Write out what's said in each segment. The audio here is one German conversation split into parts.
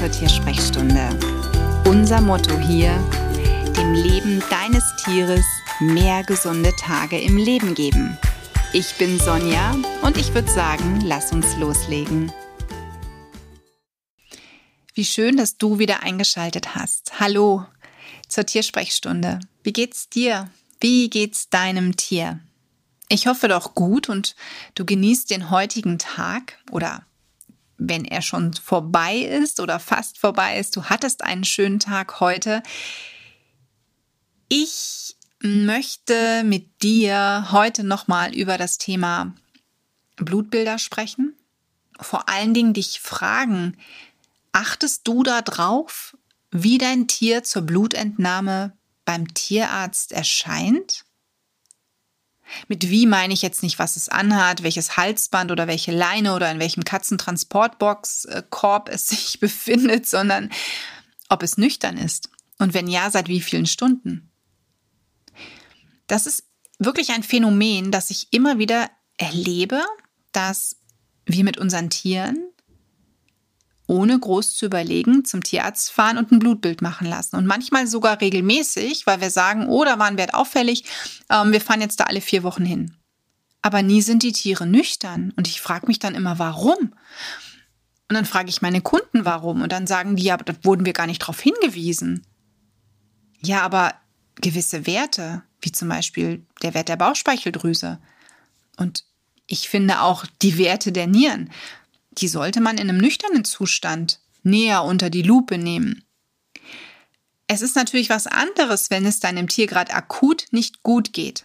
zur Tiersprechstunde. Unser Motto hier, dem Leben deines Tieres mehr gesunde Tage im Leben geben. Ich bin Sonja und ich würde sagen, lass uns loslegen. Wie schön, dass du wieder eingeschaltet hast. Hallo zur Tiersprechstunde. Wie geht's dir? Wie geht's deinem Tier? Ich hoffe doch gut und du genießt den heutigen Tag oder wenn er schon vorbei ist oder fast vorbei ist, du hattest einen schönen Tag heute. Ich möchte mit dir heute nochmal über das Thema Blutbilder sprechen. Vor allen Dingen dich fragen, achtest du da drauf, wie dein Tier zur Blutentnahme beim Tierarzt erscheint? Mit wie meine ich jetzt nicht, was es anhat, welches Halsband oder welche Leine oder in welchem Katzentransportbox-Korb es sich befindet, sondern ob es nüchtern ist. Und wenn ja, seit wie vielen Stunden? Das ist wirklich ein Phänomen, das ich immer wieder erlebe, dass wir mit unseren Tieren ohne groß zu überlegen zum Tierarzt fahren und ein Blutbild machen lassen. Und manchmal sogar regelmäßig, weil wir sagen, oh, da war ein Wert auffällig, ähm, wir fahren jetzt da alle vier Wochen hin. Aber nie sind die Tiere nüchtern. Und ich frage mich dann immer, warum? Und dann frage ich meine Kunden, warum? Und dann sagen die, ja, da wurden wir gar nicht darauf hingewiesen. Ja, aber gewisse Werte, wie zum Beispiel der Wert der Bauchspeicheldrüse und ich finde auch die Werte der Nieren, die sollte man in einem nüchternen Zustand näher unter die Lupe nehmen. Es ist natürlich was anderes, wenn es deinem Tier gerade akut nicht gut geht.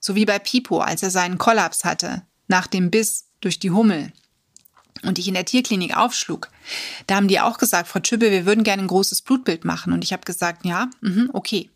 So wie bei Pipo, als er seinen Kollaps hatte, nach dem Biss durch die Hummel und ich in der Tierklinik aufschlug. Da haben die auch gesagt, Frau Tschüppe, wir würden gerne ein großes Blutbild machen. Und ich habe gesagt, ja, mh, okay.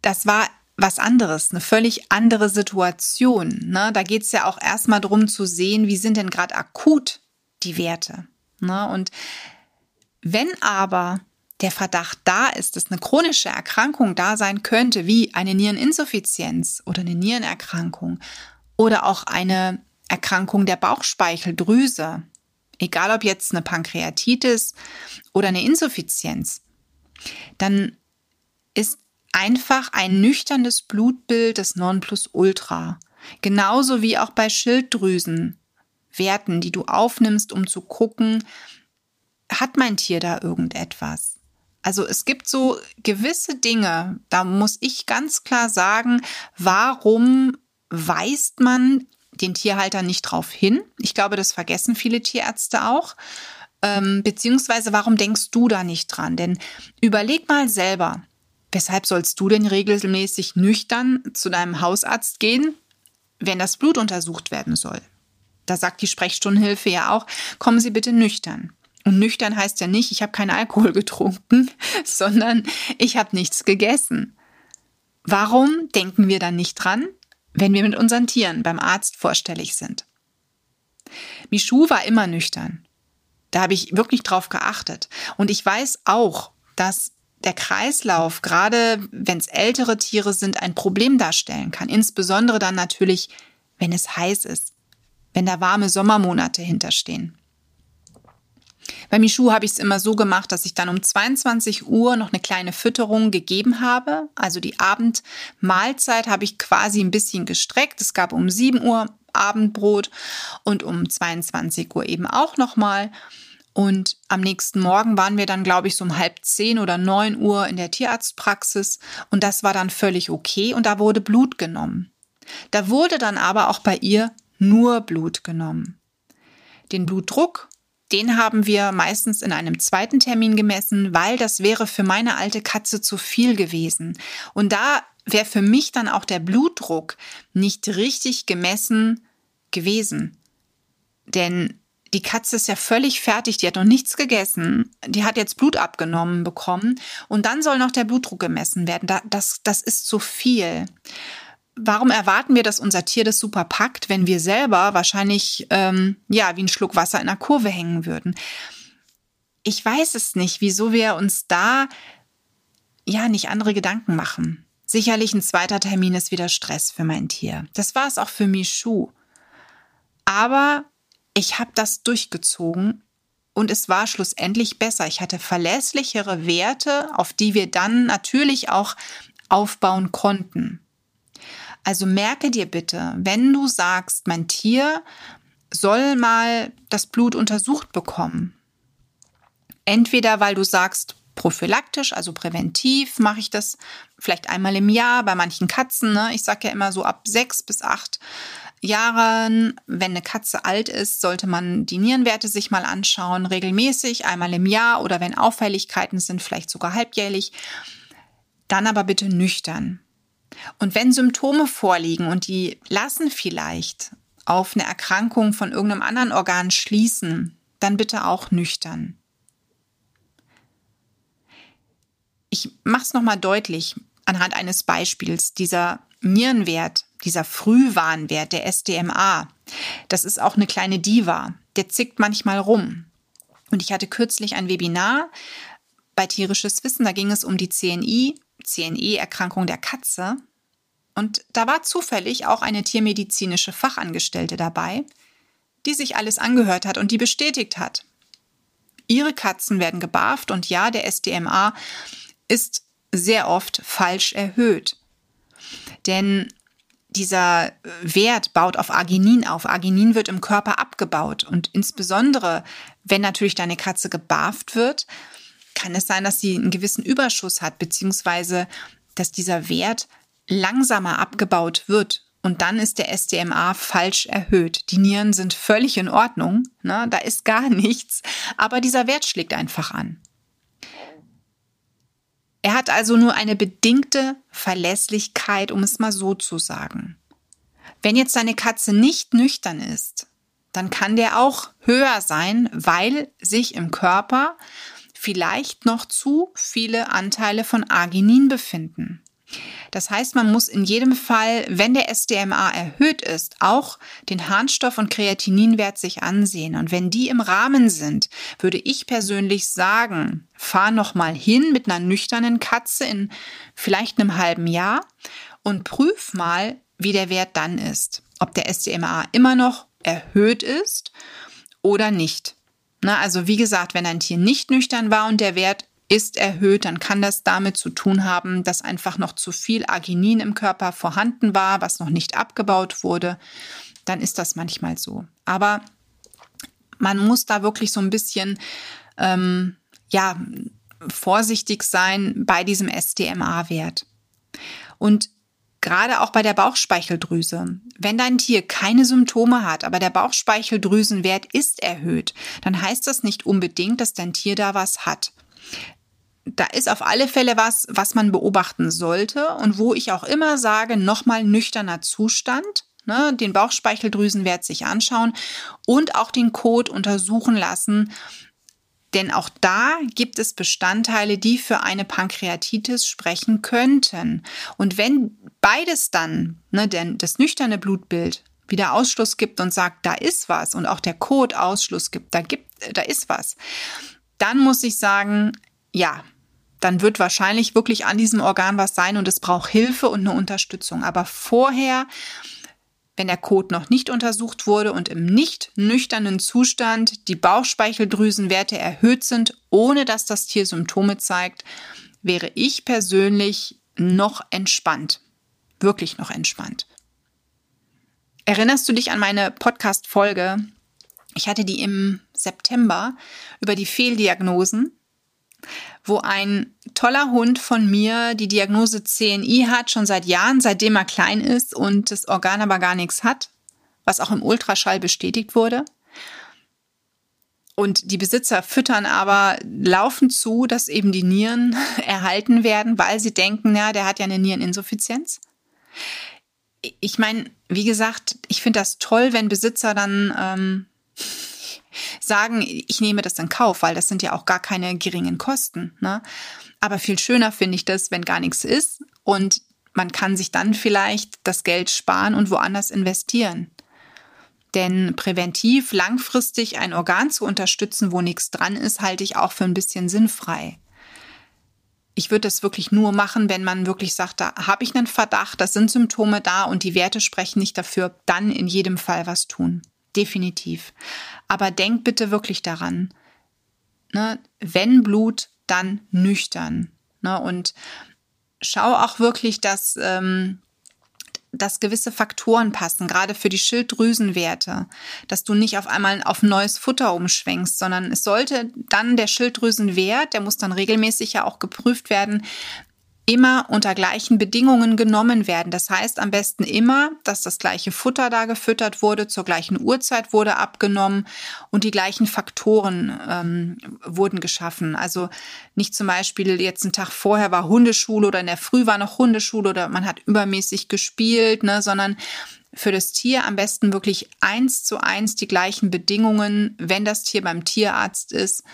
Das war was anderes, eine völlig andere Situation. Ne? Da geht es ja auch erstmal darum zu sehen, wie sind denn gerade akut die Werte. Ne? Und wenn aber der Verdacht da ist, dass eine chronische Erkrankung da sein könnte, wie eine Niereninsuffizienz oder eine Nierenerkrankung oder auch eine Erkrankung der Bauchspeicheldrüse, egal ob jetzt eine Pankreatitis oder eine Insuffizienz, dann ist einfach ein nüchternes Blutbild des Nonplusultra. Genauso wie auch bei Schilddrüsenwerten, die du aufnimmst, um zu gucken, hat mein Tier da irgendetwas? Also es gibt so gewisse Dinge, da muss ich ganz klar sagen, warum weist man den Tierhalter nicht drauf hin? Ich glaube, das vergessen viele Tierärzte auch. Ähm, beziehungsweise warum denkst du da nicht dran? Denn überleg mal selber, Weshalb sollst du denn regelmäßig nüchtern zu deinem Hausarzt gehen, wenn das Blut untersucht werden soll? Da sagt die Sprechstundenhilfe ja auch, kommen Sie bitte nüchtern. Und nüchtern heißt ja nicht, ich habe keinen Alkohol getrunken, sondern ich habe nichts gegessen. Warum denken wir dann nicht dran, wenn wir mit unseren Tieren beim Arzt vorstellig sind? Michu war immer nüchtern. Da habe ich wirklich drauf geachtet. Und ich weiß auch, dass der Kreislauf, gerade wenn es ältere Tiere sind, ein Problem darstellen kann. Insbesondere dann natürlich, wenn es heiß ist, wenn da warme Sommermonate hinterstehen. Bei Michu habe ich es immer so gemacht, dass ich dann um 22 Uhr noch eine kleine Fütterung gegeben habe. Also die Abendmahlzeit habe ich quasi ein bisschen gestreckt. Es gab um 7 Uhr Abendbrot und um 22 Uhr eben auch nochmal. Und am nächsten Morgen waren wir dann, glaube ich, so um halb zehn oder neun Uhr in der Tierarztpraxis und das war dann völlig okay und da wurde Blut genommen. Da wurde dann aber auch bei ihr nur Blut genommen. Den Blutdruck, den haben wir meistens in einem zweiten Termin gemessen, weil das wäre für meine alte Katze zu viel gewesen. Und da wäre für mich dann auch der Blutdruck nicht richtig gemessen gewesen. Denn die Katze ist ja völlig fertig, die hat noch nichts gegessen, die hat jetzt Blut abgenommen bekommen und dann soll noch der Blutdruck gemessen werden. Das, das ist zu viel. Warum erwarten wir, dass unser Tier das super packt, wenn wir selber wahrscheinlich ähm, ja wie ein Schluck Wasser in der Kurve hängen würden? Ich weiß es nicht, wieso wir uns da ja nicht andere Gedanken machen. Sicherlich ein zweiter Termin ist wieder Stress für mein Tier. Das war es auch für Michu. Aber ich habe das durchgezogen und es war schlussendlich besser. Ich hatte verlässlichere Werte, auf die wir dann natürlich auch aufbauen konnten. Also merke dir bitte, wenn du sagst, mein Tier soll mal das Blut untersucht bekommen. Entweder weil du sagst, prophylaktisch, also präventiv mache ich das vielleicht einmal im Jahr bei manchen Katzen. Ne? Ich sage ja immer so ab sechs bis acht Jahren, wenn eine Katze alt ist, sollte man die Nierenwerte sich mal anschauen, regelmäßig, einmal im Jahr oder wenn Auffälligkeiten sind, vielleicht sogar halbjährlich. Dann aber bitte nüchtern. Und wenn Symptome vorliegen und die lassen vielleicht auf eine Erkrankung von irgendeinem anderen Organ schließen, dann bitte auch nüchtern. Ich mache es nochmal deutlich anhand eines Beispiels. Dieser Nierenwert, dieser Frühwarnwert, der SDMA, das ist auch eine kleine Diva. Der zickt manchmal rum. Und ich hatte kürzlich ein Webinar bei Tierisches Wissen, da ging es um die CNI, CNE-Erkrankung der Katze. Und da war zufällig auch eine tiermedizinische Fachangestellte dabei, die sich alles angehört hat und die bestätigt hat. Ihre Katzen werden gebarft und ja, der SDMA ist sehr oft falsch erhöht. Denn dieser Wert baut auf Arginin auf. Arginin wird im Körper abgebaut und insbesondere, wenn natürlich deine Katze gebarft wird, kann es sein, dass sie einen gewissen Überschuss hat, beziehungsweise dass dieser Wert langsamer abgebaut wird. Und dann ist der SDMA falsch erhöht. Die Nieren sind völlig in Ordnung, ne? da ist gar nichts, aber dieser Wert schlägt einfach an. Er hat also nur eine bedingte Verlässlichkeit, um es mal so zu sagen. Wenn jetzt deine Katze nicht nüchtern ist, dann kann der auch höher sein, weil sich im Körper vielleicht noch zu viele Anteile von Arginin befinden. Das heißt, man muss in jedem Fall, wenn der SDMA erhöht ist, auch den Harnstoff- und Kreatininwert sich ansehen. Und wenn die im Rahmen sind, würde ich persönlich sagen, fahr noch mal hin mit einer nüchternen Katze in vielleicht einem halben Jahr und prüf mal, wie der Wert dann ist. Ob der SDMA immer noch erhöht ist oder nicht. Na, also wie gesagt, wenn ein Tier nicht nüchtern war und der Wert ist erhöht, dann kann das damit zu tun haben, dass einfach noch zu viel Arginin im Körper vorhanden war, was noch nicht abgebaut wurde. Dann ist das manchmal so. Aber man muss da wirklich so ein bisschen, ähm, ja, vorsichtig sein bei diesem SDMA-Wert. Und gerade auch bei der Bauchspeicheldrüse. Wenn dein Tier keine Symptome hat, aber der Bauchspeicheldrüsenwert ist erhöht, dann heißt das nicht unbedingt, dass dein Tier da was hat da ist auf alle Fälle was, was man beobachten sollte und wo ich auch immer sage, nochmal nüchterner Zustand, ne, den Bauchspeicheldrüsenwert sich anschauen und auch den Code untersuchen lassen. Denn auch da gibt es Bestandteile, die für eine Pankreatitis sprechen könnten. Und wenn beides dann, ne, denn das nüchterne Blutbild wieder Ausschluss gibt und sagt, da ist was und auch der Code Ausschluss gibt, da gibt, da ist was, dann muss ich sagen, ja, dann wird wahrscheinlich wirklich an diesem Organ was sein und es braucht Hilfe und eine Unterstützung. Aber vorher, wenn der Kot noch nicht untersucht wurde und im nicht nüchternen Zustand die Bauchspeicheldrüsenwerte erhöht sind, ohne dass das Tier Symptome zeigt, wäre ich persönlich noch entspannt. Wirklich noch entspannt. Erinnerst du dich an meine Podcast-Folge? Ich hatte die im September über die Fehldiagnosen wo ein toller Hund von mir die Diagnose CNI hat, schon seit Jahren, seitdem er klein ist und das Organ aber gar nichts hat, was auch im Ultraschall bestätigt wurde. Und die Besitzer füttern aber laufend zu, dass eben die Nieren erhalten werden, weil sie denken, ja, der hat ja eine Niereninsuffizienz. Ich meine, wie gesagt, ich finde das toll, wenn Besitzer dann ähm, sagen, ich nehme das in Kauf, weil das sind ja auch gar keine geringen Kosten. Ne? Aber viel schöner finde ich das, wenn gar nichts ist und man kann sich dann vielleicht das Geld sparen und woanders investieren. Denn präventiv langfristig ein Organ zu unterstützen, wo nichts dran ist, halte ich auch für ein bisschen sinnfrei. Ich würde das wirklich nur machen, wenn man wirklich sagt, da habe ich einen Verdacht, das sind Symptome da und die Werte sprechen nicht dafür, dann in jedem Fall was tun definitiv. Aber denk bitte wirklich daran, ne, wenn Blut, dann nüchtern. Ne, und schau auch wirklich, dass, ähm, dass gewisse Faktoren passen, gerade für die Schilddrüsenwerte, dass du nicht auf einmal auf neues Futter umschwenkst, sondern es sollte dann der Schilddrüsenwert, der muss dann regelmäßig ja auch geprüft werden, immer unter gleichen Bedingungen genommen werden. Das heißt am besten immer, dass das gleiche Futter da gefüttert wurde, zur gleichen Uhrzeit wurde abgenommen und die gleichen Faktoren ähm, wurden geschaffen. Also nicht zum Beispiel jetzt einen Tag vorher war Hundeschule oder in der Früh war noch Hundeschule oder man hat übermäßig gespielt, ne, sondern für das Tier am besten wirklich eins zu eins die gleichen Bedingungen, wenn das Tier beim Tierarzt ist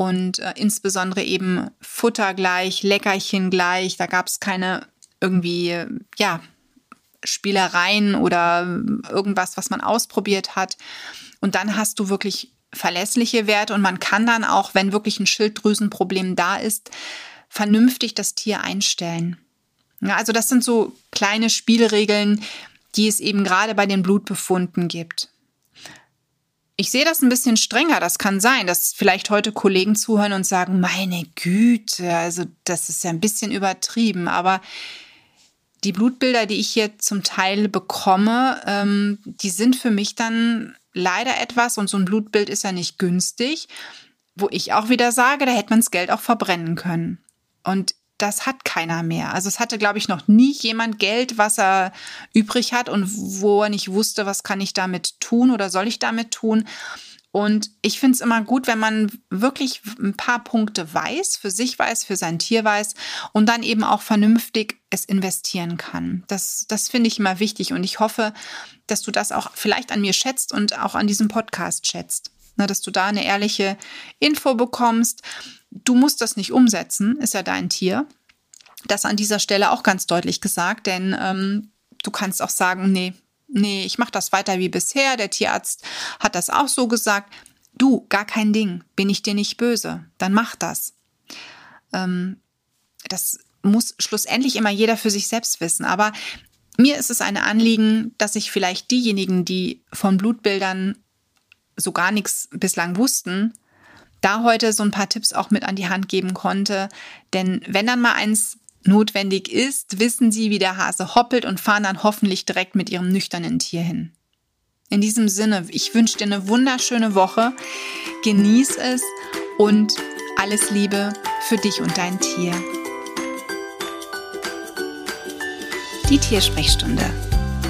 und äh, insbesondere eben Futter gleich, Leckerchen gleich. Da gab es keine irgendwie, ja, Spielereien oder irgendwas, was man ausprobiert hat. Und dann hast du wirklich verlässliche Werte und man kann dann auch, wenn wirklich ein Schilddrüsenproblem da ist, vernünftig das Tier einstellen. Ja, also das sind so kleine Spielregeln, die es eben gerade bei den Blutbefunden gibt. Ich sehe das ein bisschen strenger. Das kann sein, dass vielleicht heute Kollegen zuhören und sagen, meine Güte, also das ist ja ein bisschen übertrieben. Aber die Blutbilder, die ich hier zum Teil bekomme, ähm, die sind für mich dann leider etwas, und so ein Blutbild ist ja nicht günstig, wo ich auch wieder sage, da hätte man das Geld auch verbrennen können. Und das hat keiner mehr. Also es hatte, glaube ich, noch nie jemand Geld, was er übrig hat und wo er nicht wusste, was kann ich damit tun oder soll ich damit tun. Und ich finde es immer gut, wenn man wirklich ein paar Punkte weiß, für sich weiß, für sein Tier weiß und dann eben auch vernünftig es investieren kann. Das, das finde ich immer wichtig und ich hoffe, dass du das auch vielleicht an mir schätzt und auch an diesem Podcast schätzt. Na, dass du da eine ehrliche Info bekommst Du musst das nicht umsetzen, ist ja dein Tier. Das an dieser Stelle auch ganz deutlich gesagt, denn ähm, du kannst auch sagen, nee, nee, ich mache das weiter wie bisher. Der Tierarzt hat das auch so gesagt. Du, gar kein Ding, bin ich dir nicht böse, dann mach das. Ähm, das muss schlussendlich immer jeder für sich selbst wissen. Aber mir ist es ein Anliegen, dass sich vielleicht diejenigen, die von Blutbildern so gar nichts bislang wussten, da heute so ein paar Tipps auch mit an die Hand geben konnte. Denn wenn dann mal eins notwendig ist, wissen sie, wie der Hase hoppelt und fahren dann hoffentlich direkt mit ihrem nüchternen Tier hin. In diesem Sinne, ich wünsche dir eine wunderschöne Woche, genieß es und alles Liebe für dich und dein Tier. Die Tiersprechstunde.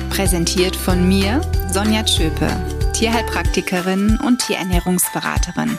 Präsentiert von mir, Sonja Tschöpe, Tierheilpraktikerin und Tierernährungsberaterin